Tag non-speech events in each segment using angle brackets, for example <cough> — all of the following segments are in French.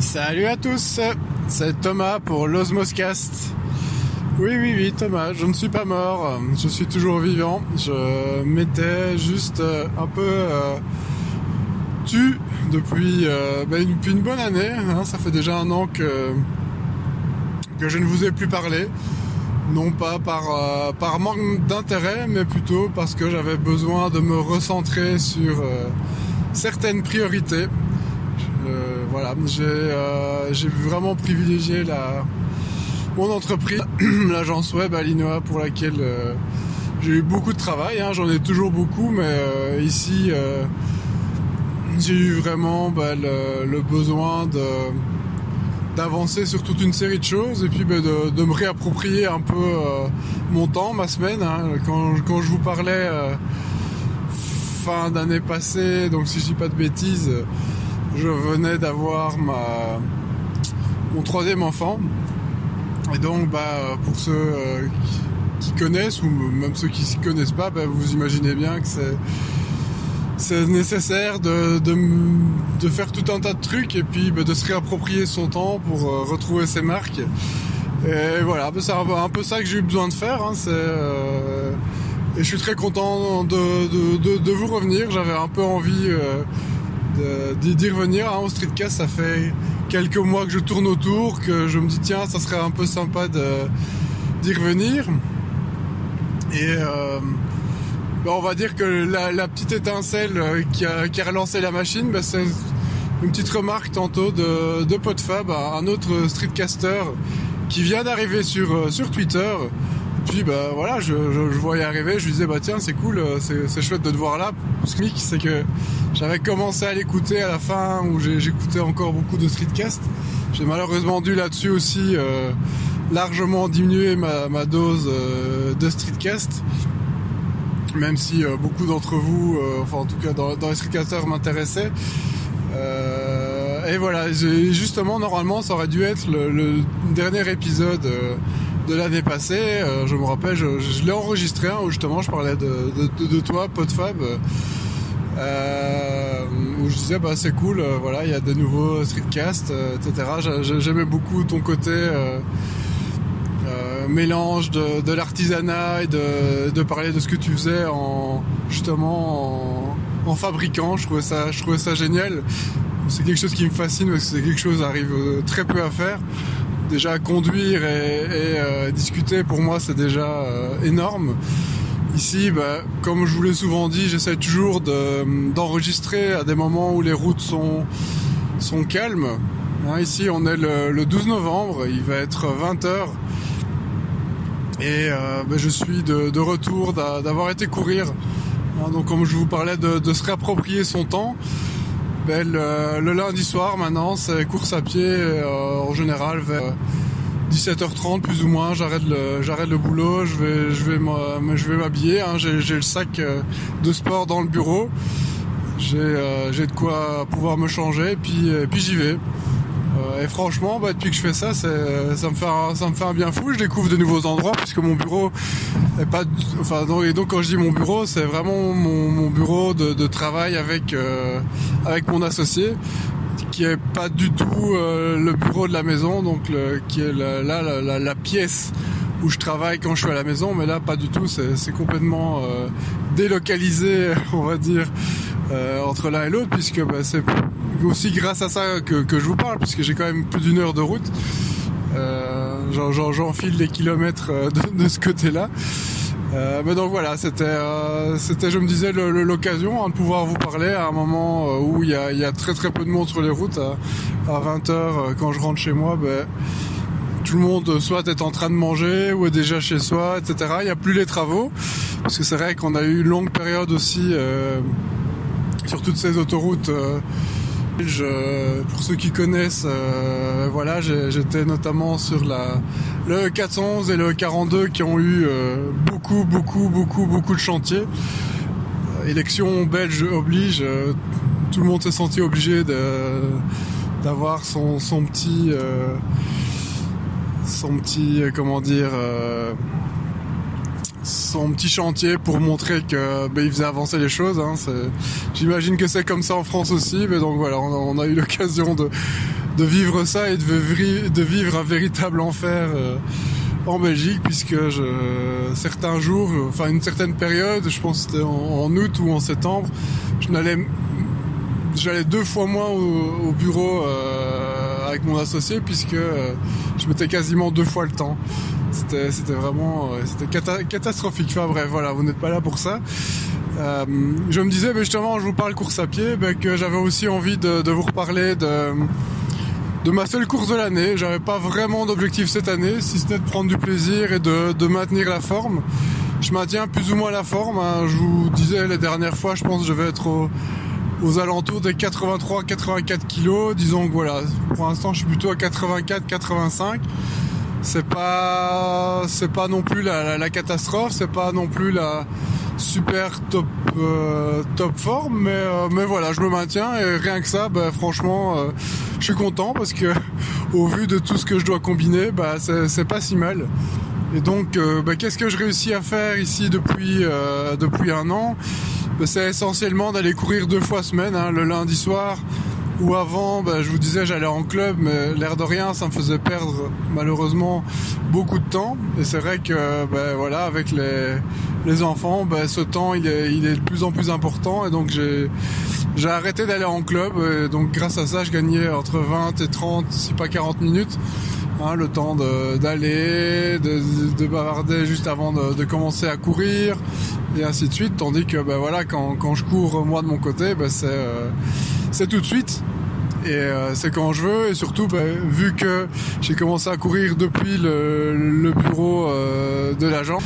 Salut à tous, c'est Thomas pour l'Osmoscast. Oui, oui, oui, Thomas, je ne suis pas mort, je suis toujours vivant. Je m'étais juste euh, un peu euh, tu depuis, euh, ben, depuis une bonne année. Hein. ça fait déjà un an que, je ne vous ai plus parlé. Non pas par, manque d'intérêt, mais plutôt parce que j'avais besoin de me recentrer sur certaines priorités voilà, euh, j'ai vraiment privilégié la, mon entreprise, <clears throat> l'agence web Alinoa pour laquelle euh, j'ai eu beaucoup de travail. Hein. J'en ai toujours beaucoup, mais ici j'ai eu vraiment bah, le, besoin d'avancer sur toute une série de choses et puis bah, de, me réapproprier un peu mon temps, ma semaine. Hein. Quand, quand, je vous parlais fin d'année passée, donc si je dis pas de bêtises, je venais d'avoir ma mon troisième enfant. Et donc, bah, pour ceux euh, qui, connaissent, ou même ceux qui ne connaissent pas, bah, vous imaginez bien que c'est c'est nécessaire de, de, faire tout un tas de trucs et puis bah, de se réapproprier son temps pour euh, retrouver ses marques. Et voilà, bah, c'est un, peu ça que j'ai eu besoin de faire. Hein, euh, et je suis très content de, de vous revenir. J'avais un peu envie d'y revenir hein, au streetcast. Ça fait quelques mois que je tourne autour, que je me dis tiens, ça serait un peu sympa d'y revenir. Et euh, ben, on va dire que la, petite étincelle euh, qui a, qui relancé la machine, ben, c'est une petite remarque tantôt de, de Podfab, un autre streetcaster qui vient d'arriver sur, euh, sur Twitter. Puis bah voilà, je, voyais arriver, je lui disais bah tiens c'est cool, c'est chouette de te voir là. Ce qui c'est que j'avais commencé à l'écouter à la fin où j'écoutais encore beaucoup de streetcast. J'ai malheureusement dû là-dessus aussi euh, largement diminuer ma, dose euh, de streetcast. Même si euh, beaucoup d'entre vous, enfin en tout cas dans, les streetcasters m'intéressaient. et voilà, justement normalement ça aurait dû être le, dernier épisode de l'année passée. je me rappelle, je, l'ai enregistré hein, où justement je parlais de, toi, Podfab. Euh, où je disais bah c'est cool, euh, voilà, il y a des nouveaux streetcasts, euh, etc. J'aimais beaucoup ton côté mélange de, l'artisanat et de, parler de ce que tu faisais en justement en, fabriquant. Je trouvais ça, je trouvais ça génial. C'est quelque chose qui me fascine parce que c'est quelque chose qui arrive très peu à faire. Déjà conduire et, discuter pour moi c'est déjà énorme. Ici, bah, comme je vous l'ai souvent dit, j'essaie toujours d'enregistrer à des moments où les routes sont, sont calmes. Hein, ici, on est le, 12 novembre, il va être 20h. Et euh, bah, je suis de, retour d'avoir été courir. Hein, donc comme je vous parlais de, se réapproprier son temps, bah, le, lundi soir maintenant, c'est course à pied euh, en général vers 17h30 plus ou moins, j'arrête le, j'arrête le boulot, je vais, je vais, m'habiller. Hein. j'ai, le sac euh, de sport dans le bureau. J'ai, euh, j'ai de quoi pouvoir me changer, puis, puis j'y vais. Euh, et franchement, bah, depuis que je fais ça, ça me fait, un, fait un bien fou. Je découvre de nouveaux endroits puisque mon bureau est pas, enfin, donc, quand je dis mon bureau, c'est vraiment mon, bureau de, travail avec, avec mon associé qui est pas du tout euh, le bureau de la maison, donc qui est là la, pièce où je travaille quand je suis à la maison, mais là pas du tout, c'est complètement euh, délocalisé, <laughs> on va dire, euh, entre l'un et l'autre, puisque bah, c'est aussi grâce à ça que, je vous parle, puisque j'ai quand même plus d'une heure de route. J'enfile les kilomètres de ce côté-là. Euh, mais donc voilà, c'était, euh, c'était, je me disais, l'occasion hein, de pouvoir vous parler à un moment euh, où il y a, très très peu de monde sur les routes. À, 20h, quand je rentre chez moi, ben, tout le monde soit est en train de manger ou est déjà chez soi, etc. Il n'y a plus les travaux, parce que c'est vrai qu'on a eu une longue période aussi sur toutes ces autoroutes je, pour ceux qui connaissent, euh, voilà, j'étais notamment sur la, le 411 et le 42 qui ont eu euh, beaucoup, beaucoup, beaucoup, beaucoup de chantiers. Euh, élection belge oblige, tout le monde s'est senti obligé d'avoir son, son petit, son petit, comment dire son petit chantier pour montrer que ben, il faisait avancer les choses. Hein. J'imagine que c'est comme ça en France aussi, mais donc voilà, on a, eu l'occasion de, de vivre ça et de vivre, un véritable enfer en Belgique puisque je, certains jours, enfin une certaine période, je pense c'était en, août ou en septembre, je n'allais j'allais deux fois moins au, bureau euh, avec mon associé puisque euh, je mettais quasiment deux fois le temps. C'était vraiment euh, catastrophique. Enfin bref, voilà, vous n'êtes pas là pour ça. je me disais, justement, je vous parle course à pied, que j'avais aussi envie de, vous reparler de ma seule course de l'année. J'avais pas vraiment d'objectif cette année, si ce n'est de prendre du plaisir et de, de, maintenir la forme. Je maintiens plus ou moins la forme. Hein. Je vous disais les dernières fois, je pense que je vais être aux alentours des 83-84 kilos. Disons que voilà, pour l'instant, je suis plutôt à 84-85. C'est pas, c'est pas non plus la, la, catastrophe, c'est pas non plus la super top euh, top forme, mais euh, mais voilà, je me maintiens et rien que ça, bah, franchement, euh, je suis content parce que <laughs> au vu de tout ce que je dois combiner, bah c'est pas si mal. Et donc, bah, qu'est-ce que je réussis à faire ici depuis depuis un an? Bah, C'est essentiellement d'aller courir deux fois semaine, hein, le lundi soir ou avant, bah, je vous disais, j'allais en club, mais l'air de rien, ça me faisait perdre malheureusement beaucoup de temps. Et c'est vrai que, bah, voilà, avec les, les enfants, bah, ce temps, il est, il est de plus en plus important. Et donc, j'ai, j'ai arrêté d'aller en club. Et donc, grâce à ça, je gagnais entre 20 et 30, si pas 40 minutes. Hein, le temps d'aller, de, de, bavarder juste avant de, de, commencer à courir et ainsi de suite. Tandis que bah, voilà, quand, quand je cours moi de mon côté, c'est euh, c'est tout de suite. Et euh, c'est quand je veux. Et surtout bah, vu que j'ai commencé à courir depuis le, bureau euh, de l'agent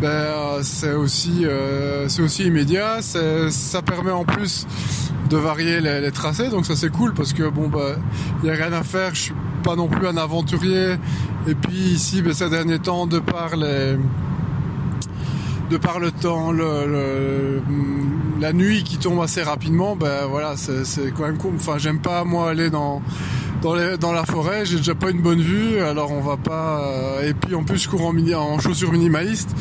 ben, c'est aussi euh, c'est aussi immédiat. Ça permet en plus de varier les, tracés. Donc ça c'est cool parce que bon bah il y a rien à faire. Je suis pas non plus un aventurier. Et puis ici ben, ces derniers temps de par les de par le temps, le, la nuit qui tombe assez rapidement, ben voilà, c'est quand même cool. Enfin, j'aime pas moi aller dans dans, la forêt, j'ai déjà pas une bonne vue, alors on va pas. Euh, et puis en plus, je cours en, chaussures minimalistes.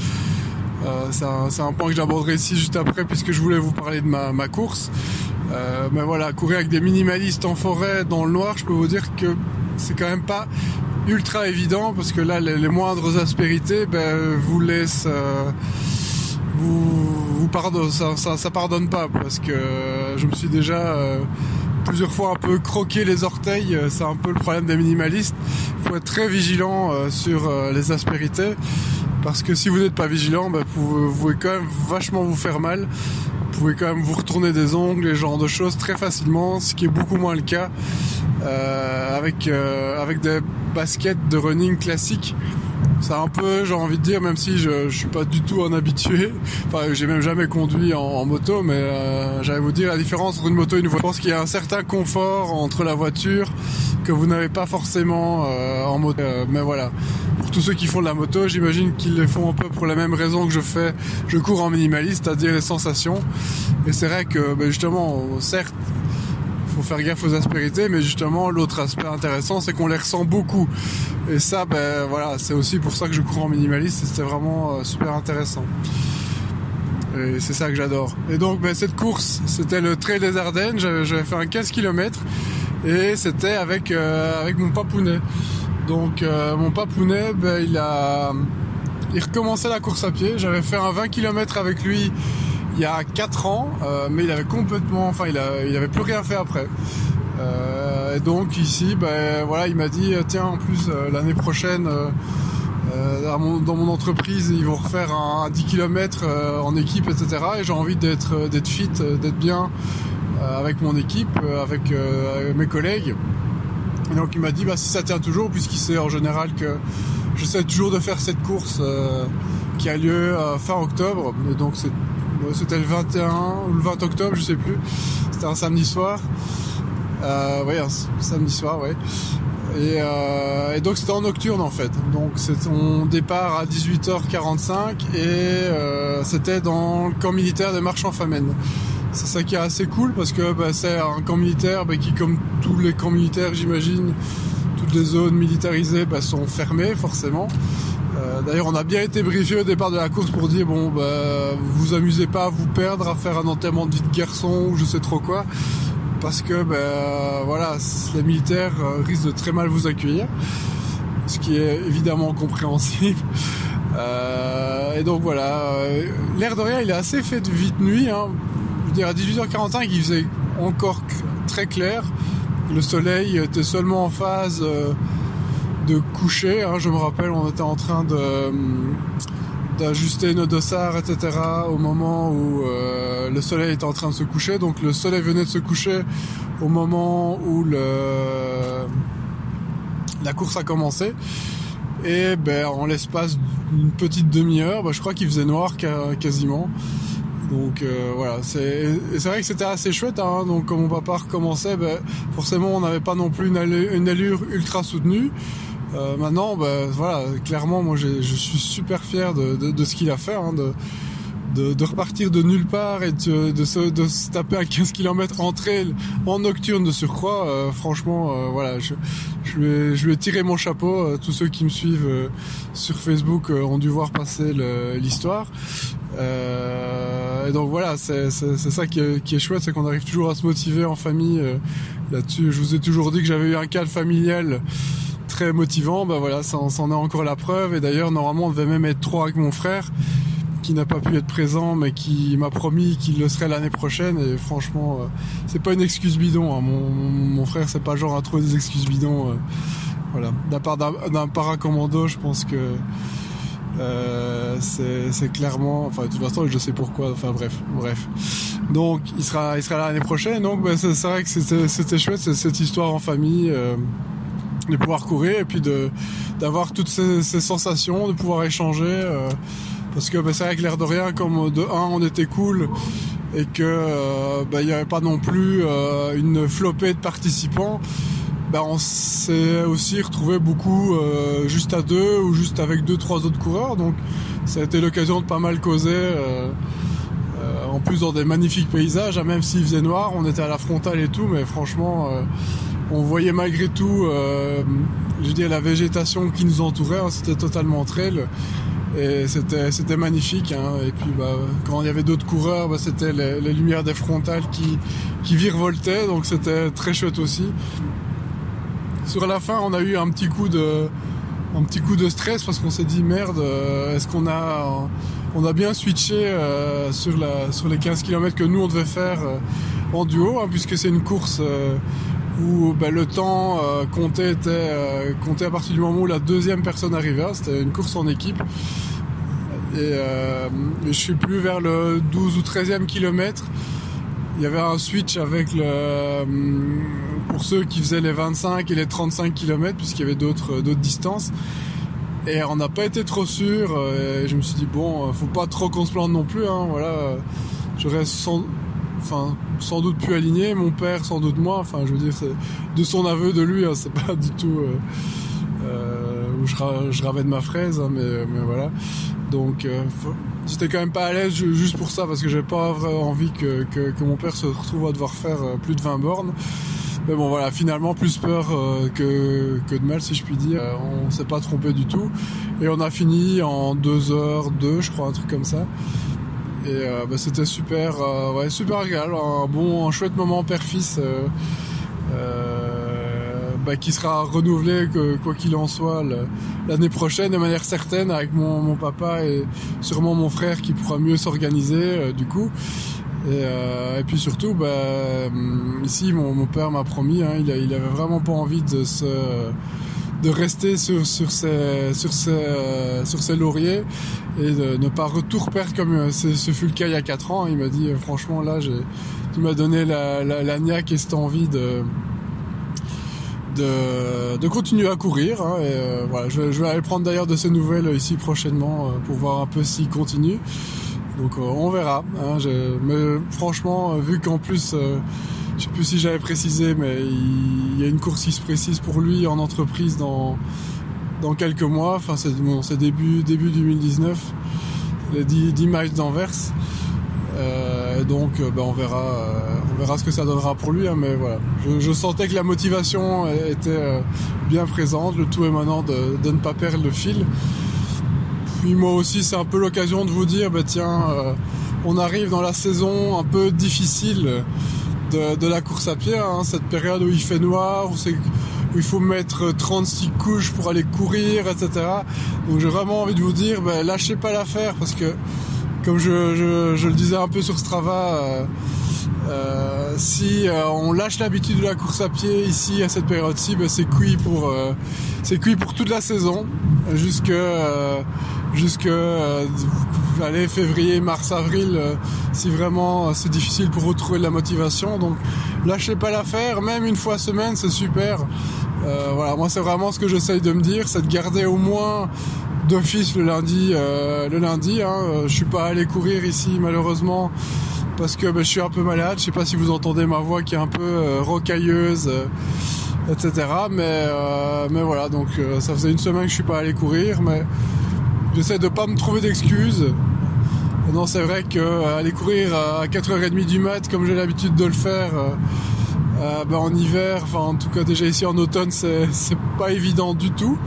Euh, c'est un, point que j'aborderai ici juste après, puisque je voulais vous parler de ma, course. Euh, mais voilà, courir avec des minimalistes en forêt, dans le noir, je peux vous dire que c'est quand même pas ultra évident, parce que là, les, moindres aspérités ben, vous laissent. Euh, vous, vous pardonne, ça, ça, pardonne pas parce que je me suis déjà euh, plusieurs fois un peu croqué les orteils. Euh, c'est un peu le problème des minimalistes. Il faut être très vigilant euh, sur les aspérités parce que si vous n'êtes pas vigilant, bah, vous, pouvez quand même vachement vous faire mal. Vous pouvez quand même vous retourner des ongles, et ce genre de choses très facilement, ce qui est beaucoup moins le cas avec avec des baskets de running classiques c'est un peu, j'ai envie de dire, même si je, je suis pas du tout un habitué. Enfin, j'ai même jamais conduit en, moto, mais euh, j'allais vous dire la différence entre une moto et une voiture. Je pense qu'il y a un certain confort entre la voiture que vous n'avez pas forcément euh, en moto. Euh, mais voilà, pour tous ceux qui font de la moto, j'imagine qu'ils les font un peu pour la même raison que je fais. Je cours en minimaliste, c'est-à-dire les sensations. Et c'est vrai que, ben justement, certes, faire gaffe aux aspérités, mais justement l'autre aspect intéressant c'est qu'on les ressent beaucoup. Et ça, ben voilà, c'est aussi pour ça que je cours en minimaliste c'était vraiment euh, super intéressant. Et c'est ça que j'adore. Et donc ben, cette course, c'était le Trail des Ardennes, j'avais fait un 15 km et c'était avec, euh, avec mon papounet. Donc euh, mon papounet, ben, il a il recommençait la course à pied. J'avais fait un 20 km avec lui il y a 4 ans, euh, mais il avait complètement, enfin il, a, avait plus rien fait après. Euh, donc ici, ben voilà, il m'a dit tiens en plus euh, l'année prochaine. dans mon entreprise, ils vont refaire un, 10 km en équipe, etc. Et j'ai envie d'être fit, d'être bien avec mon équipe, avec mes collègues. Et donc il m'a dit bah si ça tient toujours, puisqu'il sait en général que j'essaie toujours de faire cette course qui a lieu fin octobre. Donc c'est c'était le 21 ou le 20 octobre, je sais plus. C'était un samedi soir. Euh, ouais, un samedi soir, ouais. Euh, et, donc c'était en nocturne en fait. Donc on départ à 18h45 et euh, c'était dans le camp militaire des marchands Famenne. C'est ça qui est assez cool parce que bah, c'est un camp militaire bah, qui, comme tous les camps militaires, j'imagine, toutes les zones militarisées bah, sont fermées forcément. Euh, d'ailleurs, on a bien été briefé au départ de la course pour dire bon, bah, vous vous amusez pas à vous perdre, à faire un enterrement de vie de garçon ou je sais trop quoi. parce que ben, voilà, les militaires risquent de très mal vous accueillir, ce qui est évidemment compréhensible. <laughs> et donc voilà, l'air de rien, il est assez fait de vite nuit. Hein. Je veux dire, à 18h45, il faisait encore très clair. Le soleil était seulement en phase de coucher. Hein. Je me rappelle, on était en train d'ajuster nos dossards, etc. au moment où euh, le soleil était en train de se coucher. Donc le soleil venait de se coucher au moment où la course a commencé. Et ben, en l'espace d'une petite demi-heure, ben, je crois qu'il faisait noir quasiment. Donc euh, voilà, c'est vrai que c'était assez chouette. Hein. Donc quand mon papa recommençait, ben, forcément on n'avait pas non plus une allure ultra soutenue. Euh, maintenant, bah, voilà, clairement, moi, je suis super fier de, ce qu'il a fait, hein, de, repartir de nulle part et de, se, taper à 15 km en trail, en nocturne de surcroît. Euh, franchement, euh, voilà, je, je, ai, je tiré mon chapeau. tous ceux qui me suivent sur Facebook ont dû voir passer l'histoire. et donc voilà, c'est ça qui est, qui est chouette, c'est qu'on arrive toujours à se motiver en famille là-dessus. Je vous ai toujours dit que j'avais eu un cadre familial très motivant. Bah voilà, ça, en est encore la preuve. Et d'ailleurs, normalement, on devait même être trois avec mon frère, qui n'a pas pu être présent, mais qui m'a promis qu'il le serait l'année prochaine. Et franchement, euh, c'est pas une excuse bidon. Hein. Mon, frère, c'est pas genre à trouver des excuses bidons. Euh, voilà, d'un part d'un paracommando, je pense que euh, c'est clairement, enfin de toute façon, je sais pourquoi. Enfin bref, bref. Donc il sera, il sera l'année prochaine. Donc bah, c'est vrai que c'était chouette cette histoire en famille de pouvoir courir et puis de d'avoir toutes ces, sensations, de pouvoir échanger. Euh, parce que bah, c'est vrai que l'air de rien, comme de 1 on était cool et que euh, bah, il n'y avait pas non plus euh, une flopée de participants. Bah, on s'est aussi retrouvé beaucoup juste à deux ou juste avec deux trois autres coureurs donc ça a été l'occasion de pas mal causer en plus dans des magnifiques paysages hein, même s'il faisait noir on était à la frontale et tout mais franchement on voyait malgré tout, euh, je dis, la végétation qui nous entourait, hein, c'était totalement trail. Et c'était, c'était magnifique. Hein. Et puis bah, quand il y avait d'autres coureurs, bah, c'était les, lumières des frontales qui, qui virevoltaient, donc c'était très chouette aussi. Sur la fin, on a eu un petit coup de, un petit coup de stress parce qu'on s'est dit merde, euh, est-ce qu'on a, on a bien switché euh, sur, la, sur les 15 km que nous on devait faire en duo, hein, puisque c'est une course où ben, le temps euh, comptait, était, euh, à partir du moment où la deuxième personne arrivait. C'était une course en équipe. Et euh, je suis plus vers le 12 ou 13e kilomètre. Il y avait un switch avec le pour ceux qui faisaient les 25 et les 35 km puisqu'il y avait d'autres d'autres distances. Et on n'a pas été trop sûr. Et je me suis dit bon, faut pas trop qu'on se plante non plus. Hein, enfin sans doute plus aligné, mon père sans doute moi, enfin je veux dire de son aveu de lui, hein, c'est pas du tout euh, euh, où je, je ravais de ma fraise, hein, mais, voilà. Donc euh, j'étais quand même pas à l'aise juste pour ça parce que j'ai pas vraiment envie que, que, mon père se retrouve à devoir faire plus de 20 bornes. Mais bon voilà, finalement plus peur que, que de mal si je puis dire. on s'est pas trompé du tout. Et on a fini en 2h2 je crois, un truc comme ça. Et euh, bah, c'était super, euh, ouais, super agréable, un bon, un chouette moment père-fils euh, bah, qui sera renouvelé quoi qu'il en soit l'année prochaine de manière certaine avec mon, mon, papa et sûrement mon frère qui pourra mieux s'organiser du coup. Et, et, puis surtout, bah, ici mon, mon père m'a promis, hein, il, a, il avait vraiment pas envie de se de rester sur, sur, ses, sur, ses, sur ses lauriers et de ne pas retour perdre comme euh, ce, fut le cas il y a 4 ans. Il m'a dit euh, franchement là tu m'as donné la, la, la niaque et cette envie de, de, de continuer à courir. Hein, et, euh, voilà, je, je, vais aller prendre d'ailleurs de ces nouvelles ici prochainement pour voir un peu s'il continue. Donc on verra. Hein, mais franchement, vu qu'en plus je sais plus si j'avais précisé, mais il, y a une course qui se précise pour lui en entreprise dans, dans quelques mois. Enfin, c'est bon, début, début 2019, les 10, 10 miles d'Anvers. Euh, donc, euh, ben, on verra, euh, on verra ce que ça donnera pour lui. Hein, mais voilà, je, sentais que la motivation était bien présente. Le tout est maintenant de, de, ne pas perdre le fil. Puis moi aussi, c'est un peu l'occasion de vous dire, ben, tiens, on arrive dans la saison un peu difficile de, la course à pied, hein, cette période où il fait noir, où, où il faut mettre 36 couches pour aller courir, etc. Donc j'ai vraiment envie de vous dire, ben, lâchez pas l'affaire parce que comme je, le disais un peu sur Strava, euh, euh, si euh, on lâche l'habitude de la course à pied ici à cette période-ci, ben, c'est cuit pour c'est cuit pour toute la saison jusque jusque allez, février, mars, avril, si vraiment c'est difficile pour retrouver de la motivation. Donc lâchez pas l'affaire, même une fois semaine, c'est super. voilà, moi c'est vraiment ce que j'essaye de me dire, c'est de garder au moins d'office le lundi. Euh, le lundi, hein, euh, je suis pas allé courir ici malheureusement parce que ben, je suis un peu malade. Je sais pas si vous entendez ma voix qui est un peu euh, rocailleuse, etc. Mais mais voilà, donc ça faisait une semaine que je suis pas allé courir, mais j'essaie de pas me trouver d'excuses. Non, c'est vrai que aller courir à 4h30 du mat, comme j'ai l'habitude de le faire. Ben, en hiver, enfin en tout cas déjà ici en automne, c'est pas évident du tout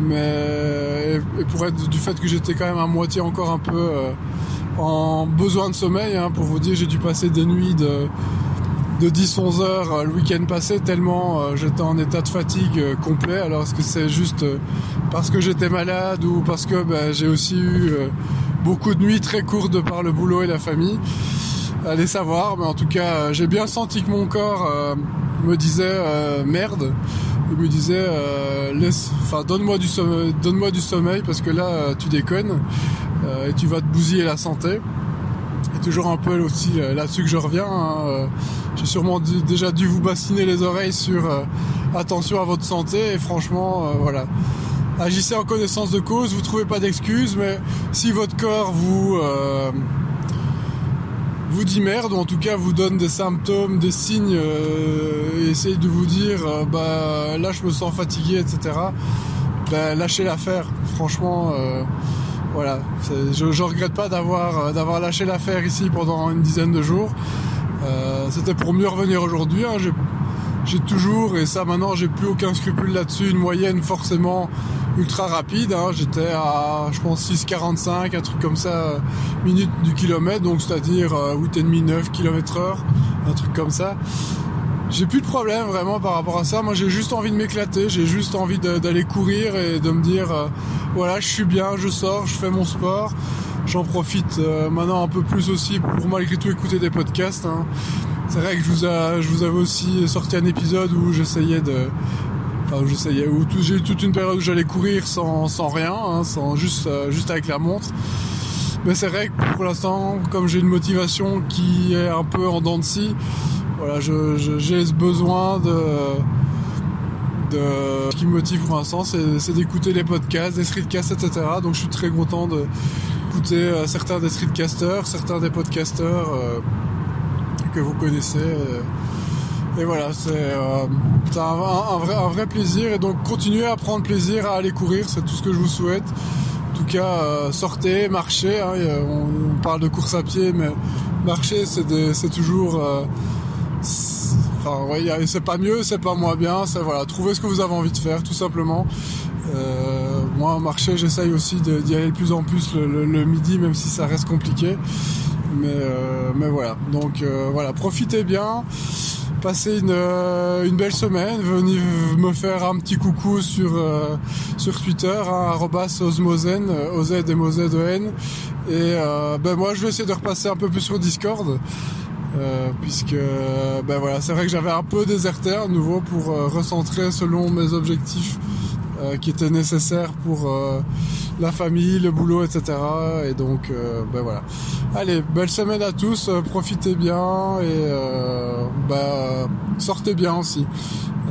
mais et pour être du fait que j'étais quand même à moitié encore un peu euh, en besoin de sommeil, hein, pour vous dire, j'ai dû passer des nuits de, de 10-11 heures euh, le week-end passé tellement euh, j'étais en état de fatigue complet. Alors est-ce que c'est juste parce que j'étais malade ou parce que ben, j'ai aussi eu beaucoup de nuits très courtes par le boulot et la famille? Allez savoir, mais en tout cas j'ai bien senti que mon corps me disait merde il me disait euh, laisse, enfin donne-moi du sommeil, donne-moi du sommeil parce que là euh, tu déconnes euh, et tu vas te bousiller la santé. Et toujours un peu aussi là-dessus que je reviens. Hein, j'ai sûrement déjà dû vous bassiner les oreilles sur attention à votre santé et franchement voilà. Agissez en connaissance de cause, vous trouvez pas d'excuses, mais si votre corps vous vous dit merde, ou en tout cas vous donne des symptômes, des signes, euh, et essaye de vous dire, euh, bah là je me sens fatigué, etc. Bah, lâchez l'affaire. Franchement, euh, voilà, je, je regrette pas d'avoir d'avoir lâché l'affaire ici pendant une dizaine de jours. C'était pour mieux revenir aujourd'hui. Hein. J'ai toujours, et ça maintenant j'ai plus aucun scrupule là-dessus, une moyenne forcément ultra rapide. Hein. J'étais à, je pense, 6,45, un truc comme ça, minutes du kilomètre, donc c'est-à-dire 8,5, 9 km heure, un truc comme ça. J'ai plus de problème vraiment par rapport à ça. Moi, j'ai juste envie de m'éclater. J'ai juste envie d'aller courir et de me dire, euh, voilà, je suis bien, je sors, je fais mon sport. J'en profite euh, maintenant un peu plus aussi pour malgré tout écouter des podcasts. Hein. C'est vrai que je vous, je vous avais aussi sorti un épisode où j'essayais de, Enfin, j'essayais, où j'ai eu toute une période où j'allais courir sans, sans rien, hein, sans juste, euh, juste avec la montre. Mais c'est vrai que pour l'instant, comme j'ai une motivation qui est un peu en dents de scie, voilà, j'ai ce besoin de, de, ce qui me motive pour l'instant, c'est, d'écouter les podcasts, des streetcasts, etc. Donc je suis très content d'écouter euh, certains des streetcasters, certains des podcasters euh, que vous connaissez. Et voilà, c'est euh, un, vrai, un vrai plaisir. Et donc continuez à prendre plaisir à aller courir, c'est tout ce que je vous souhaite. En tout cas, sortez, marchez. Hein, on, parle de course à pied, mais marcher, c'est toujours... c'est pas mieux, c'est pas moins bien. C'est voilà, trouvez ce que vous avez envie de faire, tout simplement. Euh, moi, marcher, j'essaye aussi d'y aller de plus en plus le, midi, même si ça reste compliqué. Mais, euh, mais voilà. Donc euh, voilà, profitez bien passez une, belle semaine, venez me faire un petit coucou sur, sur Twitter, hein, osmosen, euh, OZ et de N. Et ben moi je vais essayer de repasser un peu plus sur Discord. Puisque ben voilà, c'est vrai que j'avais un peu déserté à nouveau pour recentrer selon mes objectifs qui étaient nécessaires pour la famille, le boulot, etc. Et donc, euh, ben voilà. Allez, belle semaine à tous, euh, profitez bien et euh, bah, sortez bien aussi.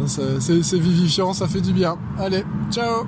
C'est vivifiant, ça fait du bien. Allez, ciao